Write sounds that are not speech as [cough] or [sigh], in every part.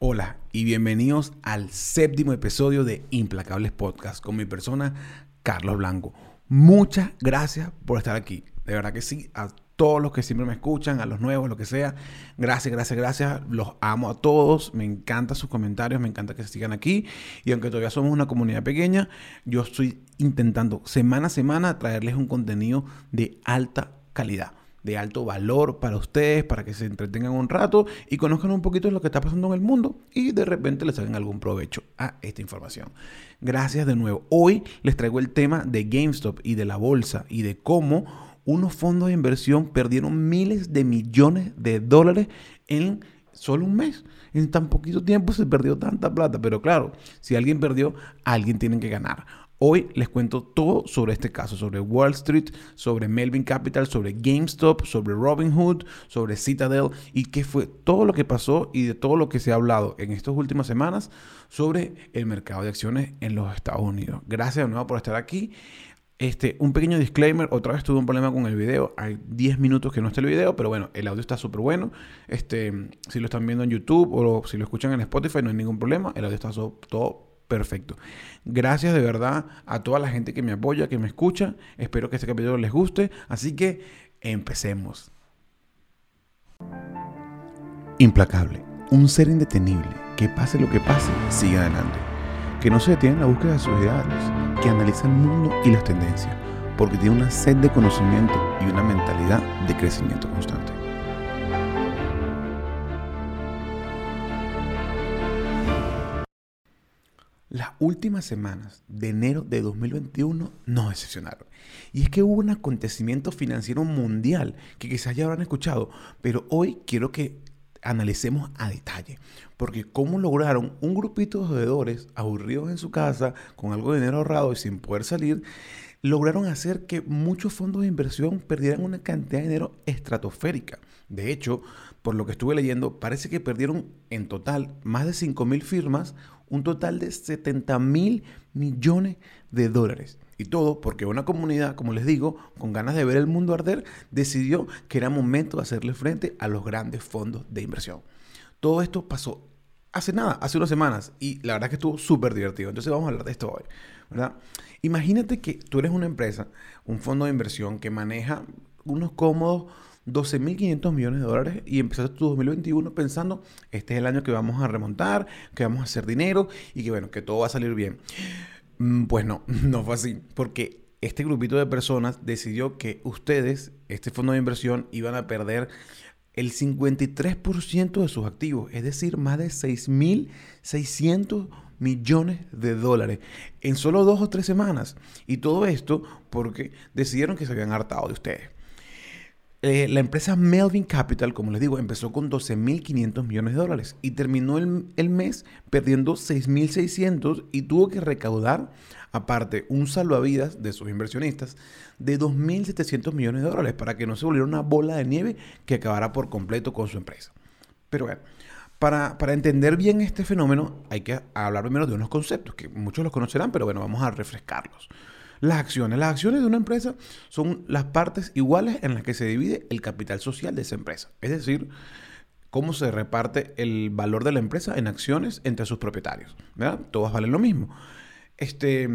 Hola y bienvenidos al séptimo episodio de Implacables Podcast con mi persona Carlos Blanco. Muchas gracias por estar aquí. De verdad que sí, a todos los que siempre me escuchan, a los nuevos, lo que sea. Gracias, gracias, gracias. Los amo a todos. Me encantan sus comentarios, me encanta que se sigan aquí. Y aunque todavía somos una comunidad pequeña, yo estoy intentando semana a semana traerles un contenido de alta calidad de alto valor para ustedes, para que se entretengan un rato y conozcan un poquito de lo que está pasando en el mundo y de repente les hagan algún provecho a esta información. Gracias de nuevo. Hoy les traigo el tema de GameStop y de la bolsa y de cómo unos fondos de inversión perdieron miles de millones de dólares en solo un mes. En tan poquito tiempo se perdió tanta plata, pero claro, si alguien perdió, alguien tiene que ganar. Hoy les cuento todo sobre este caso, sobre Wall Street, sobre Melvin Capital, sobre GameStop, sobre Robinhood, sobre Citadel y qué fue todo lo que pasó y de todo lo que se ha hablado en estas últimas semanas sobre el mercado de acciones en los Estados Unidos. Gracias de nuevo por estar aquí. Este, un pequeño disclaimer, otra vez tuve un problema con el video, hay 10 minutos que no está el video, pero bueno, el audio está súper bueno. Este, si lo están viendo en YouTube o si lo escuchan en Spotify no hay ningún problema, el audio está todo perfecto. Gracias de verdad a toda la gente que me apoya, que me escucha. Espero que este capítulo les guste. Así que empecemos. Implacable. Un ser indetenible que pase lo que pase, sigue adelante. Que no se detiene en la búsqueda de sus ideales. Que analiza el mundo y las tendencias. Porque tiene una sed de conocimiento y una mentalidad de crecimiento constante. Las últimas semanas de enero de 2021 nos decepcionaron. Y es que hubo un acontecimiento financiero mundial que quizás ya habrán escuchado, pero hoy quiero que analicemos a detalle. Porque cómo lograron un grupito de deudores aburridos en su casa, con algo de dinero ahorrado y sin poder salir, lograron hacer que muchos fondos de inversión perdieran una cantidad de dinero estratosférica. De hecho, por lo que estuve leyendo, parece que perdieron en total más de 5 mil firmas, un total de 70 mil millones de dólares. Y todo porque una comunidad, como les digo, con ganas de ver el mundo arder, decidió que era momento de hacerle frente a los grandes fondos de inversión. Todo esto pasó hace nada, hace unas semanas, y la verdad que estuvo súper divertido. Entonces vamos a hablar de esto hoy, ¿verdad? Imagínate que tú eres una empresa, un fondo de inversión que maneja unos cómodos 12.500 millones de dólares y empezaste tu 2021 pensando, este es el año que vamos a remontar, que vamos a hacer dinero y que bueno, que todo va a salir bien. Mm, pues no, [laughs] no fue así, porque este grupito de personas decidió que ustedes, este fondo de inversión, iban a perder el 53% de sus activos, es decir, más de 6.600 millones de dólares en solo dos o tres semanas. Y todo esto porque decidieron que se habían hartado de ustedes. Eh, la empresa Melvin Capital, como les digo, empezó con 12.500 millones de dólares y terminó el, mes perdiendo 6.600 y tuvo que recaudar, aparte, un salvavidas de sus inversionistas de 2.700 millones de dólares para que no se volviera una bola de nieve que acabara por completo con su empresa. Pero bueno, para, para, entender bien este fenómeno hay que hablar primero de unos conceptos que muchos los conocerán, pero bueno, vamos a refrescarlos. Las acciones. Las acciones de una empresa son las partes iguales en las que se divide el capital social de esa empresa. Es decir, cómo se reparte el valor de la empresa en acciones entre sus propietarios. Todas valen lo mismo. Este,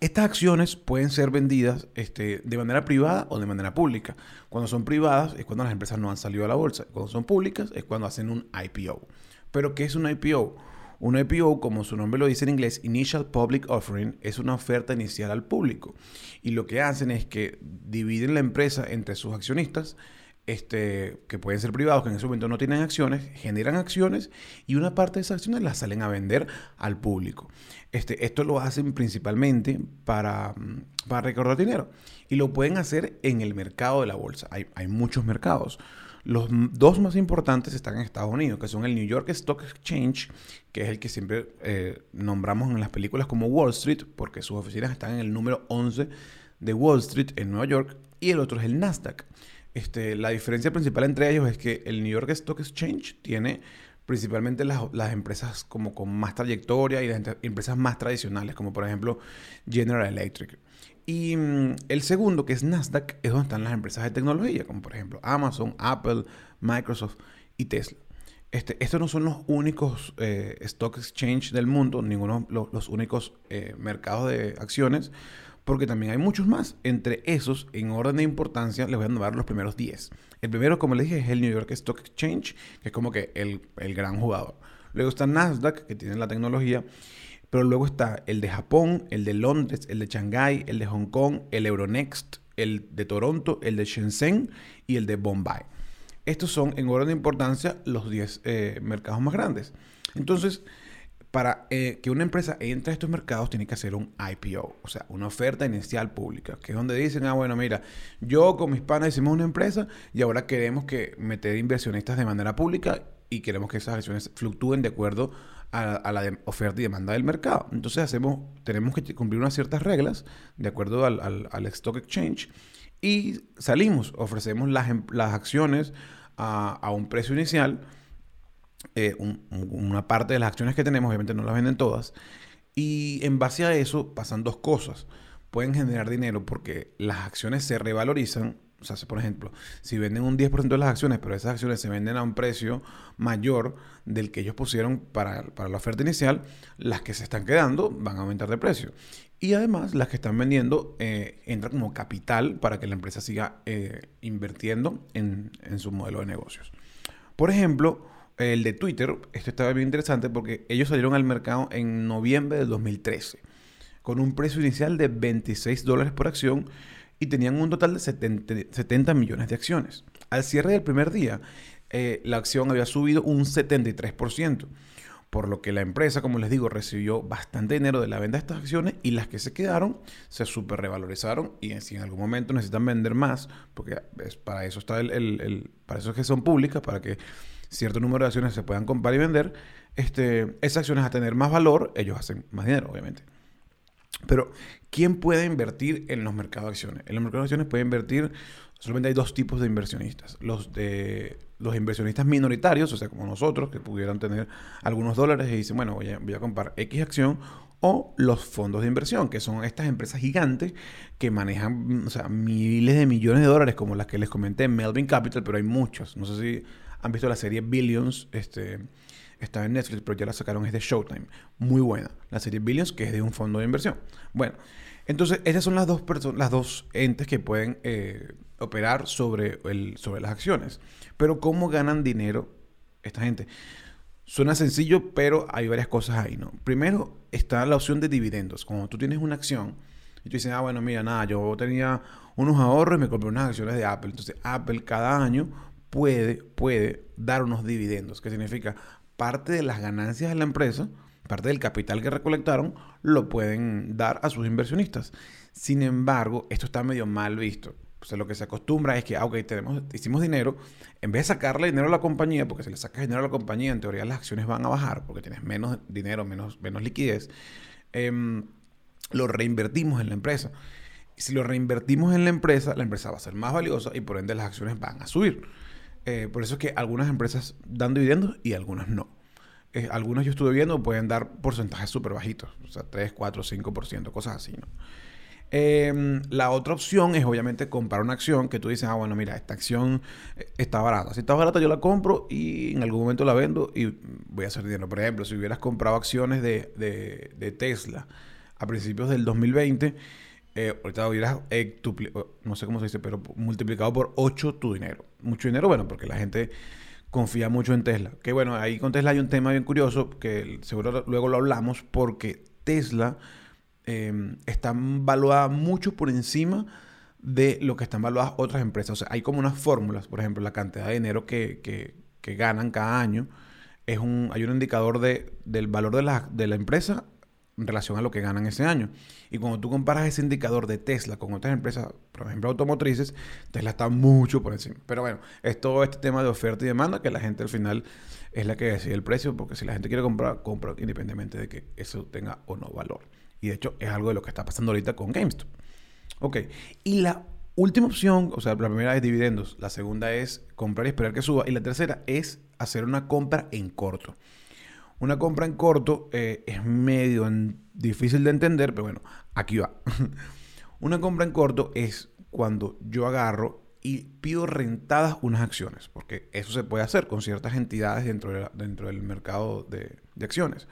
estas acciones pueden ser vendidas este, de manera privada o de manera pública. Cuando son privadas es cuando las empresas no han salido a la bolsa. Cuando son públicas es cuando hacen un IPO. Pero ¿qué es un IPO? Un IPO, como su nombre lo dice en inglés, Initial Public Offering, es una oferta inicial al público. Y lo que hacen es que dividen la empresa entre sus accionistas, este, que pueden ser privados, que en ese momento no tienen acciones, generan acciones y una parte de esas acciones las salen a vender al público. Este, esto lo hacen principalmente para, para recaudar dinero y lo pueden hacer en el mercado de la bolsa. Hay muchos mercados. Los dos más importantes están en Estados Unidos, que son el New York Stock Exchange, que es el que siempre eh, nombramos en las películas como Wall Street, porque sus oficinas están en el número 11 de Wall Street en Nueva York, y el otro es el Nasdaq. Este, la diferencia principal entre ellos es que el New York Stock Exchange tiene principalmente las, las, empresas como con más trayectoria y las empresas más tradicionales, como por ejemplo General Electric. Y mm, el segundo, que es Nasdaq, es donde están las empresas de tecnología, como por ejemplo Amazon, Apple, Microsoft y Tesla. Este, estos no son los únicos eh, stock exchange del mundo, ninguno los, los únicos eh, mercados de acciones, porque también hay muchos más. Entre esos, en orden de importancia, les voy a nombrar los primeros 10. El primero, como les dije, es el New York Stock Exchange, que es como que el, el gran jugador. Luego está Nasdaq, que tiene la tecnología. Pero luego está el de Japón, el de Londres, el de Shanghái, el de Hong Kong, el Euronext, el de Toronto, el de Shenzhen y el de Bombay. Estos son, en orden de importancia, los 10 eh, mercados más grandes. Entonces, para eh, que una empresa entre a estos mercados, tiene que hacer un IPO, o sea, una oferta inicial pública, que es donde dicen, ah, bueno, mira, yo con mis panas hicimos una empresa y ahora queremos que meter inversionistas de manera pública y queremos que esas acciones fluctúen de acuerdo a, la oferta y demanda del mercado. Entonces hacemos, tenemos que cumplir unas ciertas reglas de acuerdo al, al Stock Exchange y salimos, ofrecemos las, em, las acciones a, un precio inicial, eh, una parte de las acciones que tenemos, obviamente no las venden todas, y en base a eso pasan dos cosas. Pueden generar dinero porque las acciones se revalorizan. O sea, por ejemplo, si venden un 10% de las acciones, pero esas acciones se venden a un precio mayor del que ellos pusieron para, para la oferta inicial, las que se están quedando van a aumentar de precio. Y además, las que están vendiendo eh, entran como capital para que la empresa siga eh, invirtiendo en, su modelo de negocios. Por ejemplo, el de Twitter, esto estaba bien interesante porque ellos salieron al mercado en noviembre del 2013 con un precio inicial de 26 dólares por acción y tenían un total de 70, millones de acciones. Al cierre del primer día, eh, la acción había subido un 73% por lo que la empresa, como les digo, recibió bastante dinero de la venta de estas acciones y las que se quedaron se super revalorizaron y si en algún momento necesitan vender más, porque es, para eso está el, para eso es que son públicas, para que cierto número de acciones se puedan comprar y vender, este, esas acciones a tener más valor, ellos hacen más dinero, obviamente. Pero, ¿quién puede invertir en los mercados de acciones? En los mercados de acciones puede invertir, solamente hay dos tipos de inversionistas. Los de los inversionistas minoritarios, o sea, como nosotros, que pudieran tener algunos dólares y dicen, bueno, voy a, comprar X acción, o los fondos de inversión, que son estas empresas gigantes que manejan miles de millones de dólares, como las que les comenté en Melvin Capital, pero hay muchos. No sé si han visto la serie Billions, este, está en Netflix, pero ya la sacaron, es de Showtime. Muy buena. La serie Billions, que es de un fondo de inversión. Bueno, entonces, esas son las dos, las dos entes que pueden eh, operar sobre, el, sobre las acciones. Pero, ¿cómo ganan dinero esta gente? Suena sencillo, pero hay varias cosas ahí, ¿no? Primero está la opción de dividendos. Cuando tú tienes una acción y tú dices, ah, bueno, mira, nada, yo tenía unos ahorros y me compré unas acciones de Apple. Entonces, Apple cada año puede, puede dar unos dividendos. ¿Qué significa? Parte de las ganancias de la empresa parte del capital que recolectaron lo pueden dar a sus inversionistas. Sin embargo, esto está medio mal visto. O sea, lo que se acostumbra es que, ah, tenemos, hicimos dinero, en vez de sacarle dinero a la compañía, porque si le sacas dinero a la compañía, en teoría las acciones van a bajar, porque tienes menos dinero, menos, menos liquidez, em, lo reinvertimos en la empresa. Si lo reinvertimos en la empresa, la empresa va a ser más valiosa y por ende las acciones van a subir. Eh, por eso es que algunas empresas dan dividendos y algunas no. Eh, algunos yo estuve viendo pueden dar porcentajes súper bajitos, o sea, 3, 4, 5%, cosas así, ¿no? Em, la otra opción es obviamente comprar una acción que tú dices, ah, bueno, mira, esta acción eh, está barata. Si está barata, yo la compro y en algún momento la vendo y voy a hacer dinero. Por ejemplo, si hubieras comprado acciones de, de, Tesla a principios del 2020, eh, ahorita hubieras, no sé cómo se dice, pero multiplicado por 8 tu dinero. Mucho dinero, bueno, porque la gente confía mucho en Tesla. Que bueno, ahí con Tesla hay un tema bien curioso que seguro luego lo hablamos porque Tesla em, está valuada mucho por encima de lo que están valuadas otras empresas. O sea, hay como unas fórmulas, por ejemplo, la cantidad de dinero que, que, ganan cada año. Es un, hay un indicador de, del valor de la, de la empresa en relación a lo que ganan ese año. Y cuando tú comparas ese indicador de Tesla con otras empresas, por ejemplo automotrices, Tesla está mucho por encima. Pero bueno, es todo este tema de oferta y demanda que la gente al final es la que decide el precio, porque si la gente quiere comprar, compra independientemente de que eso tenga o no valor. Y de hecho es algo de lo que está pasando ahorita con GameStop. Ok, y la última opción, o sea, la primera es dividendos, la segunda es comprar y esperar que suba, y la tercera es hacer una compra en corto. Una compra en corto eh, es medio difícil de entender, pero bueno, aquí va. [laughs] Una compra en corto es cuando yo agarro y pido rentadas unas acciones, porque eso se puede hacer con ciertas entidades dentro, del mercado de, acciones.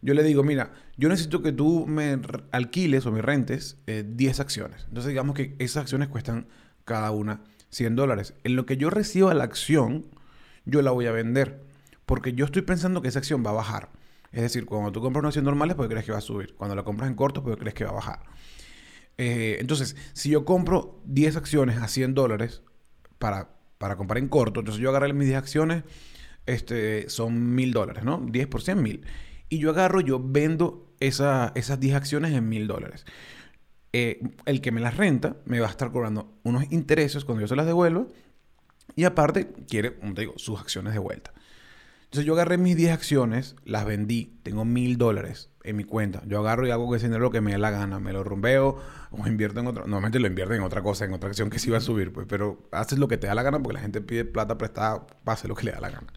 Yo le digo, mira, yo necesito que tú me alquiles o me rentes 10 eh, acciones. Entonces digamos que esas acciones cuestan cada una 100 dólares. En lo que yo reciba la acción, yo la voy a vender, porque yo estoy pensando que esa acción va a bajar. Es decir, cuando tú compras una acción normal es porque crees que va a subir. Cuando la compras en corto porque crees que va a bajar. Eh, entonces, si yo compro 10 acciones a 100 dólares para, para comprar en corto, entonces yo agarré mis 10 acciones, este, son 1000 dólares, ¿no? 10 por 100, 1000. Y yo agarro, yo vendo esas 10 acciones en 1000 dólares. Eh, el que me las renta me va a estar cobrando unos intereses cuando yo se las devuelvo y aparte quiere, como te digo, sus acciones de vuelta. Entonces yo agarré mis 10 acciones, las vendí, tengo 1000 dólares en mi cuenta. Yo agarro y hago con ese dinero lo que me dé la gana. Me lo rumbeo o invierto en otra. Normalmente lo invierto en otra cosa, en otra acción que sí va a subir, pues. Pero haces lo que te da la gana porque la gente pide plata prestada, pase lo que le da la gana.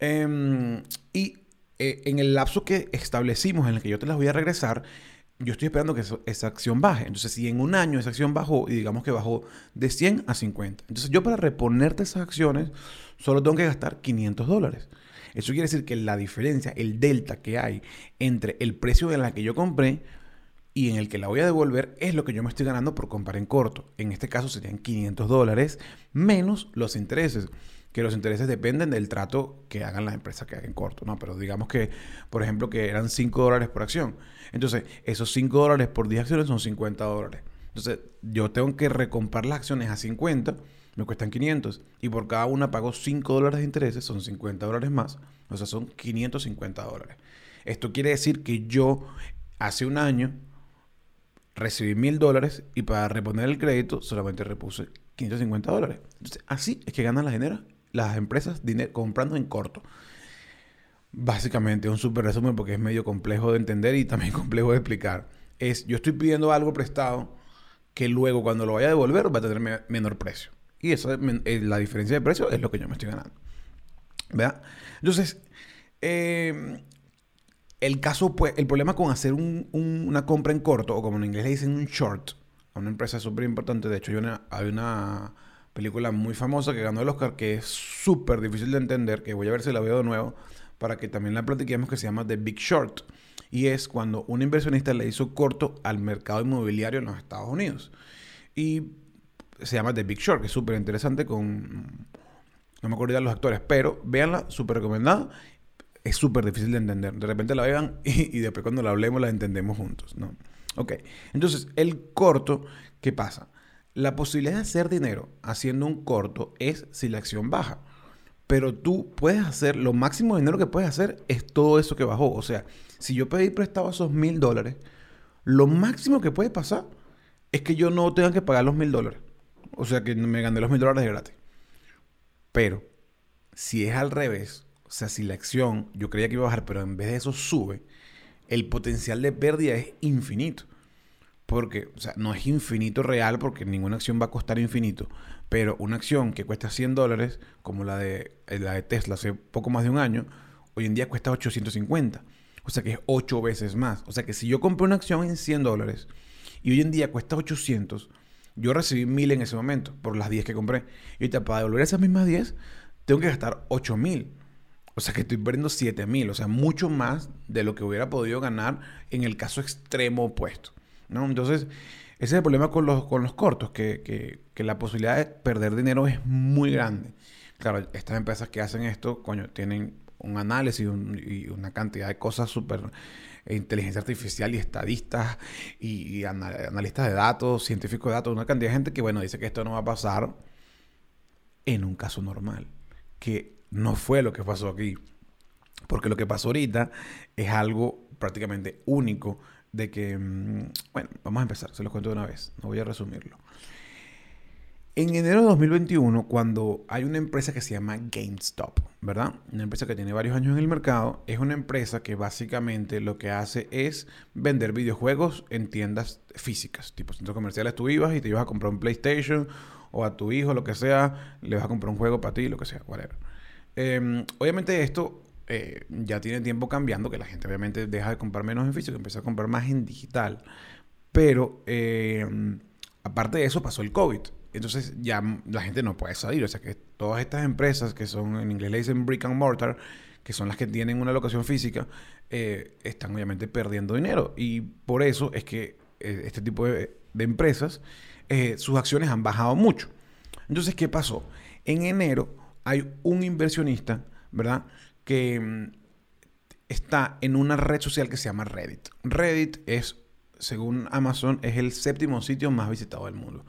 Em, y eh, en el lapso que establecimos en el que yo te las voy a regresar, yo estoy esperando que esa acción baje. Entonces, si en un año esa acción bajó y digamos que bajó de 100 a 50. Entonces, yo para reponerte esas acciones solo tengo que gastar 500 dólares. Eso quiere decir que la diferencia, el delta que hay entre el precio en la que yo compré y en el que la voy a devolver es lo que yo me estoy ganando por comprar en corto. En este caso serían 500 dólares menos los intereses que los intereses dependen del trato que hagan las empresas que hagan corto, ¿no? Pero digamos que, por ejemplo, que eran 5 dólares por acción. Entonces, esos 5 dólares por 10 acciones son 50 dólares. Entonces, yo tengo que recomprar las acciones a 50 me cuestan 500 y por cada una pago 5 dólares de intereses, son 50 dólares más, o sea, son 550 dólares. Esto quiere decir que yo hace un año recibí 1000 dólares y para reponer el crédito solamente repuse 550 dólares. Entonces, así es que ganan las, genera, las empresas comprando en corto. Básicamente, un súper resumen porque es medio complejo de entender y también [laughs] complejo de explicar. Es, yo estoy pidiendo algo prestado que luego cuando lo vaya a devolver va a tener menor precio. Y eso, eh, la diferencia de precio es lo que yo me estoy ganando. ¿Verdad? Entonces, eh, el caso, pues, el problema con hacer una compra en corto, o como en inglés le dicen un short, a una empresa súper importante, de hecho hay una película muy famosa que ganó el Oscar que es súper difícil de entender, que voy a ver si la veo de nuevo, para que también la platiquemos, que se llama The Big Short. Y es cuando un inversionista le hizo corto al mercado inmobiliario en los Estados Unidos. Y se llama The Big Short, que es súper interesante con... No me acuerdo de los actores, pero véanla, súper recomendada. Es súper difícil de entender. De repente la vean [laughs] y, después cuando la hablemos la entendemos juntos, ¿no? Ok, entonces el corto, ¿qué pasa? La posibilidad de hacer dinero haciendo un corto es si la acción baja. Pero tú puedes hacer, lo máximo dinero que puedes hacer es todo eso que bajó. O sea, si yo pedí prestado esos mil dólares, lo máximo que puede pasar es que yo no tenga que pagar los mil dólares. O sea que me gané los mil dólares de gratis. Pero, si es al revés, o sea, si la acción yo creía que iba a bajar, pero en vez de eso sube, el potencial de pérdida es infinito. Porque, o sea, no es infinito real porque ninguna acción va a costar infinito. Pero una acción que cuesta 100 dólares, como la de, la de Tesla hace poco más de un año, hoy en día cuesta 850. O sea que es 8 veces más. O sea que si yo compré una acción en 100 dólares y hoy en día cuesta 800, yo recibí mil en ese momento por las 10 que compré. Y ahorita para devolver esas mismas 10, tengo que gastar 8 mil. O sea que estoy perdiendo 7 mil. O sea, mucho más de lo que hubiera podido ganar en el caso extremo opuesto. ¿No? Entonces, ese es el problema con los, con los cortos, que, que, que la posibilidad de perder dinero es muy grande. Claro, estas empresas que hacen esto, coño, tienen un análisis y una cantidad de cosas súper e inteligencia artificial y estadistas y, analistas de datos, científicos de datos, una cantidad de gente que, bueno, dice que esto no va a pasar en un caso normal, que no fue lo que pasó aquí. Porque lo que pasó ahorita es algo prácticamente único de que, mm, bueno, vamos a empezar, se los cuento de una vez, no voy a resumirlo. En enero de 2021, cuando hay una empresa que se llama GameStop, ¿verdad? Una empresa que tiene varios años en el mercado, es una empresa que básicamente lo que hace es vender videojuegos en tiendas físicas, tipo centros comerciales. Tú ibas y te ibas a comprar un PlayStation o a tu hijo, lo que sea, le vas a comprar un juego para ti, lo que sea, whatever. Em, obviamente esto eh, ya tiene tiempo cambiando, que la gente obviamente deja de comprar menos en físico, empieza a comprar más en digital. Pero em, aparte de eso pasó el COVID. entonces ya la gente no puede salir. O sea que todas estas empresas que son, en inglés le dicen brick and mortar, que son las que tienen una locación física, eh, están obviamente perdiendo dinero. Y por eso es que eh, este tipo de, empresas, eh, sus acciones han bajado mucho. Entonces, ¿qué pasó? En enero hay un inversionista, ¿verdad? Que mm, está en una red social que se llama Reddit. Reddit es, según Amazon, es el séptimo sitio más visitado del mundo.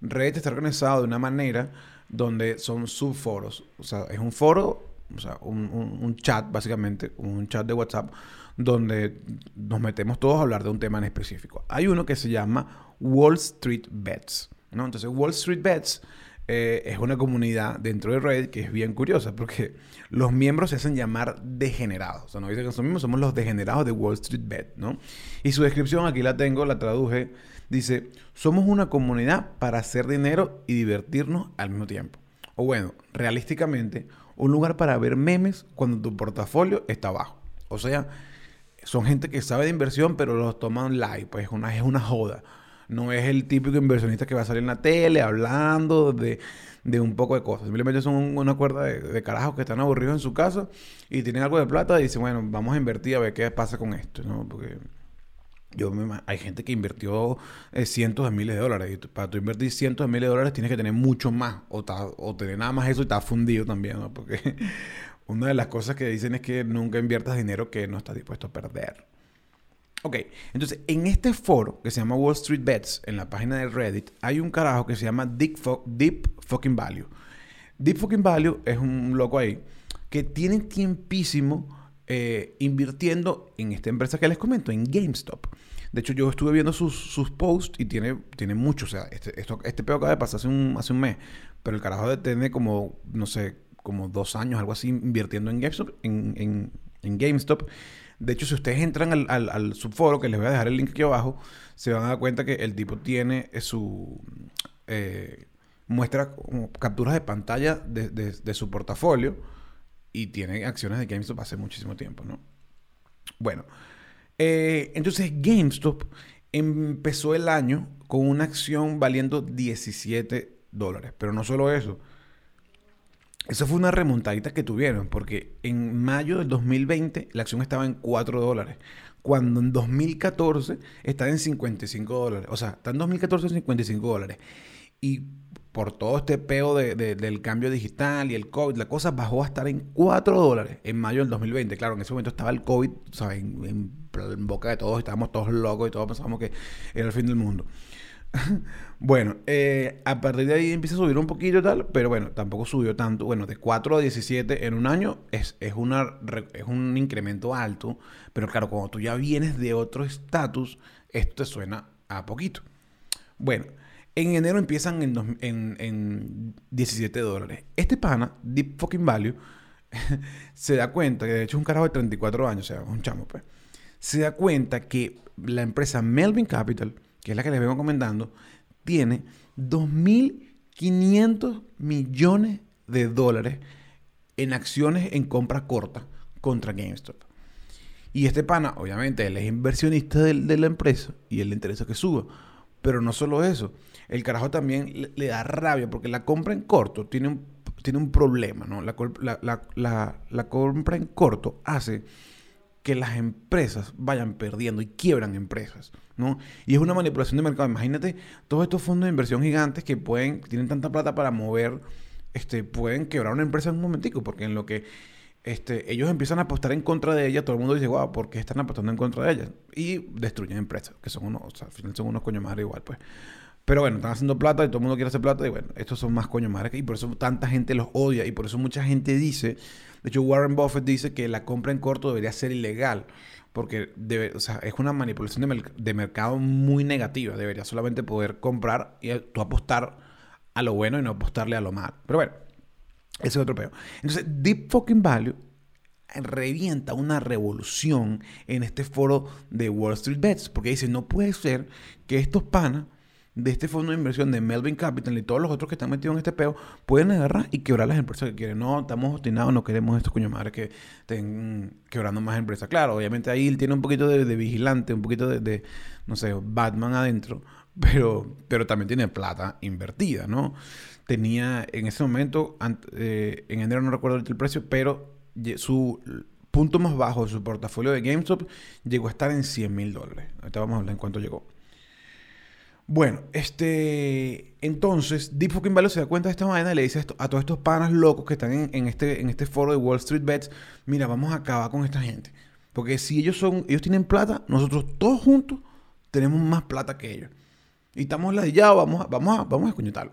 Reddit está organizado de una manera donde son subforos. O sea, es un foro, o sea, un, chat, básicamente, un chat de WhatsApp, donde nos metemos todos a hablar de un tema en específico. Hay uno que se llama Wall Street Bets. ¿no? Entonces, Wall Street Bets eh, es una comunidad dentro de Reddit que es bien curiosa porque los miembros se hacen llamar degenerados. O sea, no dicen que son mismos, somos los degenerados de Wall Street Bet, ¿no? Y su descripción aquí la tengo, la traduje. Dice, somos una comunidad para hacer dinero y divertirnos al mismo tiempo. O bueno, realísticamente, un lugar para ver memes cuando tu portafolio está bajo. O sea, son gente que sabe de inversión, pero los toman live, pues una, es una joda. No es el típico inversionista que va a salir en la tele hablando de, un poco de cosas. Simplemente son una cuerda de, carajos que están aburridos en su casa y tienen algo de plata y dicen, bueno, vamos a invertir a ver qué pasa con esto, ¿no? Porque yo hay gente que invirtió eh, cientos de miles de dólares. Y para tú invertir cientos de miles de dólares tienes que tener mucho más. O, o tener nada más eso y estás fundido también, ¿no? Porque [laughs] una de las cosas que dicen es que nunca inviertas dinero que no estás dispuesto a perder. Ok, entonces en este foro que se llama Wall Street Bets, en la página de Reddit, hay un carajo que se llama Deep, Fucking Value. Deep Fucking Value es un loco ahí que tiene tiempísimo eh, invirtiendo en esta empresa que les comento, en GameStop. De hecho, yo estuve viendo sus, posts y tiene, tiene mucho. O sea, este, esto, este peor acaba de pasar hace un, hace un mes. Pero el carajo tiene como, no sé, como dos años, algo así, invirtiendo en GameStop. En GameStop de hecho, si ustedes entran al, subforo, que les voy a dejar el link aquí abajo, se van a dar cuenta que el tipo tiene eh, su... Eh, muestra capturas de pantalla de, su portafolio y tiene acciones de GameStop hace muchísimo tiempo, ¿no? Bueno, eh, entonces GameStop empezó el año con una acción valiendo 17 dólares, pero no solo eso, eso fue una remontadita que tuvieron, porque en mayo del 2020 la acción estaba en 4 dólares, cuando en 2014 está en 55 dólares. O sea, está en 2014 en 55 dólares. Y por todo este peo del cambio digital y el COVID, la cosa bajó a estar en 4 dólares en mayo del 2020. Claro, en ese momento estaba el COVID, ¿sabes? En, en boca de todos, estábamos todos locos y todos pensábamos que era el fin del mundo. [laughs] bueno, eh, a partir de ahí empieza a subir un poquito y tal, pero bueno, tampoco subió tanto. Bueno, de 4 a 17 en un año es, es, una, es un incremento alto, pero claro, cuando tú ya vienes de otro estatus, esto te suena a poquito. Bueno, en enero empiezan en, en, en 17 dólares. Este pana, Deep Fucking Value, [laughs] se da cuenta, que de hecho es un carajo de 34 años, o sea, un chamo, pues, se da cuenta que la empresa Melvin Capital que es la que les vengo comentando, tiene 2.500 millones de dólares en acciones en compra corta contra GameStop. Y este pana, obviamente, él es inversionista de, la empresa y él le interesa que suba. Pero no solo eso, el carajo también le, da rabia porque la compra en corto tiene un, tiene un problema, ¿no? La, la compra en corto hace que las empresas vayan perdiendo y quiebran empresas, ¿no? Y es una manipulación de mercado. Imagínate todos estos fondos de inversión gigantes que pueden, tienen tanta plata para mover, este, pueden quebrar una empresa en un momentico, porque en lo que este, ellos empiezan a apostar en contra de ella, todo el mundo dice, wow, ¿por qué están apostando en contra de ella? Y destruyen empresas, que son unos, o sea, al final son unos coño madre igual, pues. Pero bueno, están haciendo plata y todo el mundo quiere hacer plata y bueno, estos son más coño madre y por eso tanta gente los odia y por eso mucha gente dice de hecho, Warren Buffett dice que la compra en corto debería ser ilegal, porque es una manipulación de, mercado muy negativa. Debería solamente poder comprar y tú apostar a lo bueno y no apostarle a lo malo. Pero bueno, ese es otro peo. Entonces, Deep Fucking Value revienta una revolución en este foro de Wall Street Bets, porque dice, no puede ser que estos panas de este fondo de inversión de Melvin Capital y todos los otros que están metidos en este peo pueden agarrar y quebrar las empresas que quieren. No, estamos obstinados, no queremos estos coño que estén quebrando más empresas. Claro, obviamente ahí él tiene un poquito de, vigilante, un poquito de, no sé, Batman adentro. [laughs] pero, pero también tiene plata invertida, ¿no? Tenía en ese momento, eh, en enero no recuerdo el precio, pero su punto más bajo de su portafolio de GameStop llegó a estar en 100 mil dólares. Ahorita vamos a hablar en cuánto llegó. Bueno, este. Entonces, Deep Fucking Value se da cuenta de esta vaina y le dice a, todos estos panas locos que están en, este, en este foro de Wall Street Bets: Mira, vamos a acabar con esta gente. Porque si ellos son, ellos tienen plata, nosotros todos juntos tenemos más plata que ellos. Y estamos ladillados, vamos a, vamos a, vamos a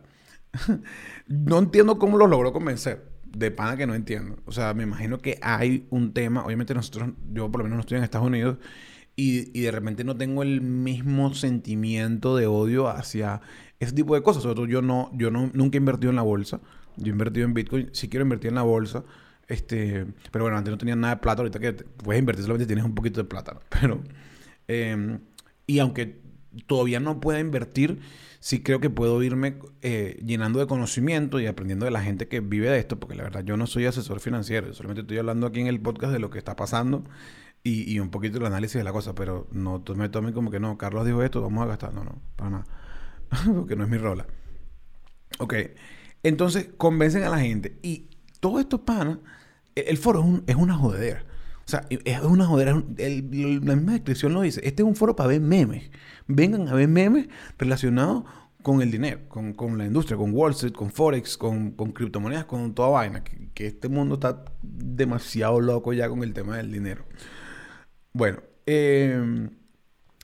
[laughs] no entiendo cómo los logró convencer. De pana que no entiendo. O sea, me imagino que hay un tema. Obviamente nosotros, yo por lo menos no estoy en Estados Unidos y, de repente no tengo el mismo sentimiento de odio hacia ese tipo de cosas. Sobre todo yo no, yo no, nunca he invertido en la bolsa. Yo he invertido en Bitcoin. Si quiero invertir en la bolsa. Este, pero bueno, antes no tenía nada de plata. Ahorita que puedes invertir solamente tienes un poquito de plata. [laughs] Pero, em, y aunque todavía no pueda invertir, sí creo que puedo irme eh, llenando de conocimiento y aprendiendo de la gente que vive de esto. Porque la verdad yo no soy asesor financiero. Solamente estoy hablando aquí en el podcast de lo que está pasando y, un poquito el análisis de la cosa, pero no me tomen como que no, Carlos dijo esto, vamos a gastar. No, no, para nada. [laughs] Porque no es mi rola. Ok. Entonces, convencen a la gente. Y todo esto pana, el, foro es, una jodedera. O sea, es una jodera. la misma descripción lo dice. Este es un foro para ver memes. Vengan a ver memes relacionados con el dinero, con, con, la industria, con Wall Street, con Forex, con, criptomonedas, con toda vaina. Que, este mundo está demasiado loco ya con el tema del dinero. Bueno, em,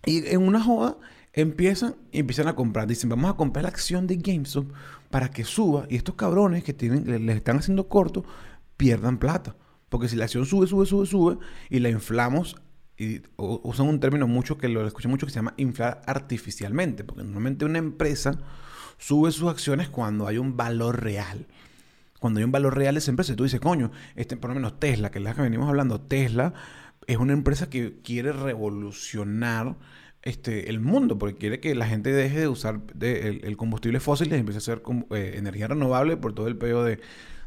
y en una joda empiezan y empiezan a comprar. Dicen, vamos a comprar la acción de GameStop para que suba. Y estos cabrones que tienen, les están haciendo corto, pierdan plata. Porque si la acción sube, sube, sube, sube, y la inflamos, y usan un término mucho que lo escuché mucho que se llama inflar artificialmente. Porque normalmente una empresa sube sus acciones cuando hay un valor real. Cuando hay un valor real de esa empresa, tú dices, coño, este, por lo menos Tesla, que es la que venimos hablando, Tesla es una empresa que quiere revolucionar este, el mundo, porque quiere que la gente deje de usar el, combustible fósil y empiece a hacer eh, energía renovable por todo el peo de,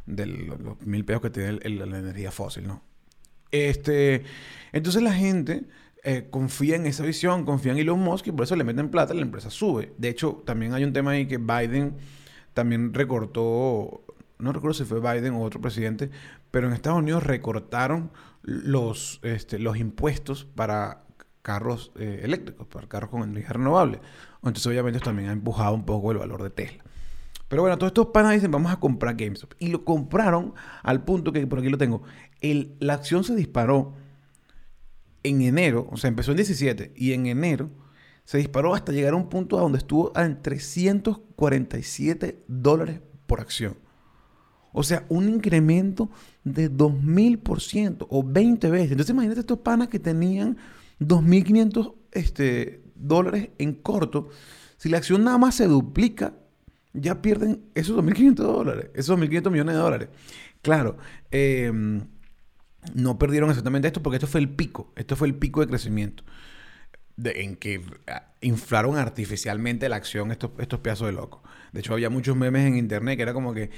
los, mil peos que tiene la energía fósil, ¿no? Este, entonces la gente eh, confía en esa visión, confía en Elon Musk y por eso le meten plata y la empresa sube. De hecho, también hay un tema ahí que Biden también recortó, no recuerdo si fue Biden o otro presidente, pero en Estados Unidos recortaron los, este, los impuestos para carros eh, eléctricos, para carros con energía renovable. Entonces, obviamente, también ha empujado un poco el valor de Tesla. Pero bueno, todos estos panas dicen, vamos a comprar GameStop. Y lo compraron al punto que, por aquí lo tengo, la acción se disparó en enero, o sea, empezó en 17, y en enero se disparó hasta llegar a un punto a donde estuvo en 347 dólares por acción. O sea, un incremento de 2000% o 20 veces. Entonces imagínate estos panas que tenían 2.500 este, dólares en corto. Si la acción nada más se duplica, ya pierden esos 2.500 dólares, esos 2.500 millones de dólares. Claro, em, no perdieron exactamente esto porque esto fue el pico, esto fue el pico de crecimiento. en que ah, inflaron artificialmente la acción estos, estos pedazos de locos. De hecho, había muchos memes en internet que era como que,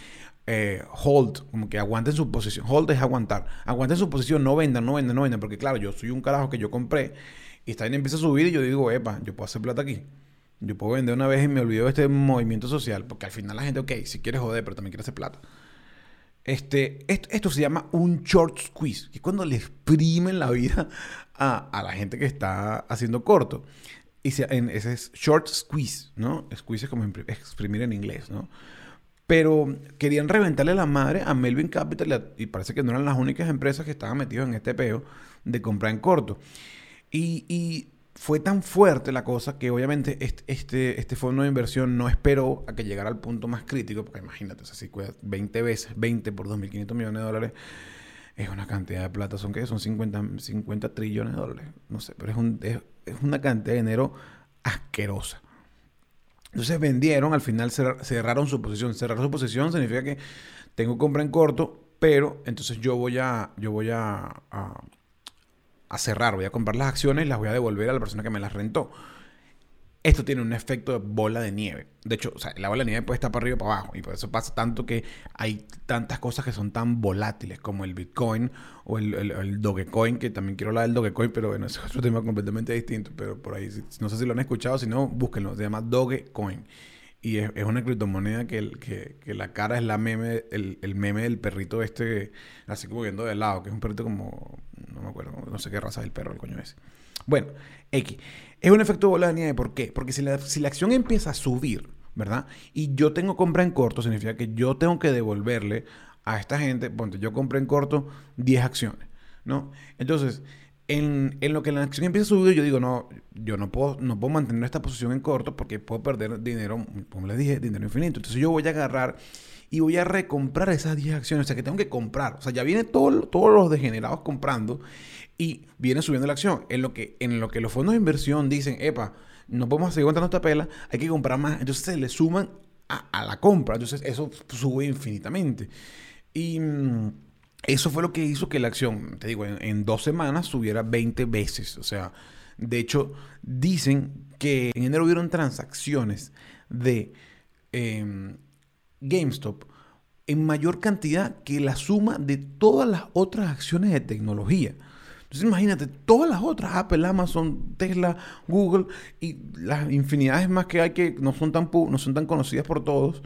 eh, hold, como que aguanten su posición. Hold es aguantar. Aguanten su posición, no vendan, no vendan, no vendan. Porque claro, yo soy un carajo que yo compré y está bien empieza a subir y yo digo, epa, yo puedo hacer plata aquí. Yo puedo vender una vez y me olvido de este movimiento social. Porque al final la gente, ok, si quieres joder, pero también quiere hacer plata. Este, esto, se llama un short squeeze, que es cuando le exprimen la vida a, a la gente que está haciendo corto. Y en, ese es short squeeze, ¿no? Squeeze es como exprimir en inglés, ¿no? Pero querían reventarle la madre a Melvin Capital y parece que no eran las únicas empresas que estaban metidas en este peo de comprar en corto. Y, fue tan fuerte la cosa que obviamente este, este, fondo de inversión no esperó a que llegara al punto más crítico, porque imagínate, si 20 veces, 20 por 2.500 millones de dólares, es una cantidad de plata, ¿son qué? Son 50, 50 trillones de dólares, no sé, pero es, un, es una cantidad de dinero asquerosa. Entonces vendieron, al final cerraron su posición. Cerrar su posición significa que tengo compra en corto, pero entonces yo voy a, yo voy a, a, cerrar, voy a comprar las acciones y las voy a devolver a la persona que me las rentó. Esto tiene un efecto de bola de nieve. De hecho, la bola de nieve puede estar para arriba o para abajo. Y por eso pasa tanto que hay tantas cosas que son tan volátiles como el Bitcoin o el, el, Dogecoin, que también quiero hablar del Dogecoin, pero bueno, [laughs] es otro tema completamente distinto. Pero por ahí, no sé si lo han escuchado, si no, búsquenlo. Se llama Dogecoin. Y es, una criptomoneda que, que, que, la cara es la meme, el, el, meme del perrito este, así como viendo de lado, que es un perrito como, no me acuerdo, no sé qué raza es el perro, el coño ese. Bueno, X. Es un efecto bola de nieve. ¿Por qué? Porque si la, si la acción empieza a subir, ¿verdad? Y yo tengo compra en corto, significa que yo tengo que devolverle a esta gente, ponte, yo compré en corto 10 acciones, ¿no? Entonces, en, en, lo que la acción empieza a subir, yo digo, no, yo no puedo, no puedo mantener esta posición en corto porque puedo perder dinero, como les dije, dinero infinito. Entonces yo voy a agarrar y voy a recomprar esas 10 acciones. O sea, que tengo que comprar. O sea, ya viene todo, todos los degenerados comprando y viene subiendo la acción. En lo que, en lo que los fondos de inversión dicen, epa, no podemos seguir aguantando esta pela, hay que comprar más. Entonces se le suman a, la compra. Entonces eso sube infinitamente. Y mm, eso fue lo que hizo que la acción, te digo, en, dos semanas subiera 20 veces. O sea, de hecho, dicen que en enero hubieron transacciones de em, GameStop en mayor cantidad que la suma de todas las otras acciones de tecnología. Entonces imagínate, todas las otras, Apple, Amazon, Tesla, Google y las infinidades más que hay que no son tan, no son tan conocidas por todos,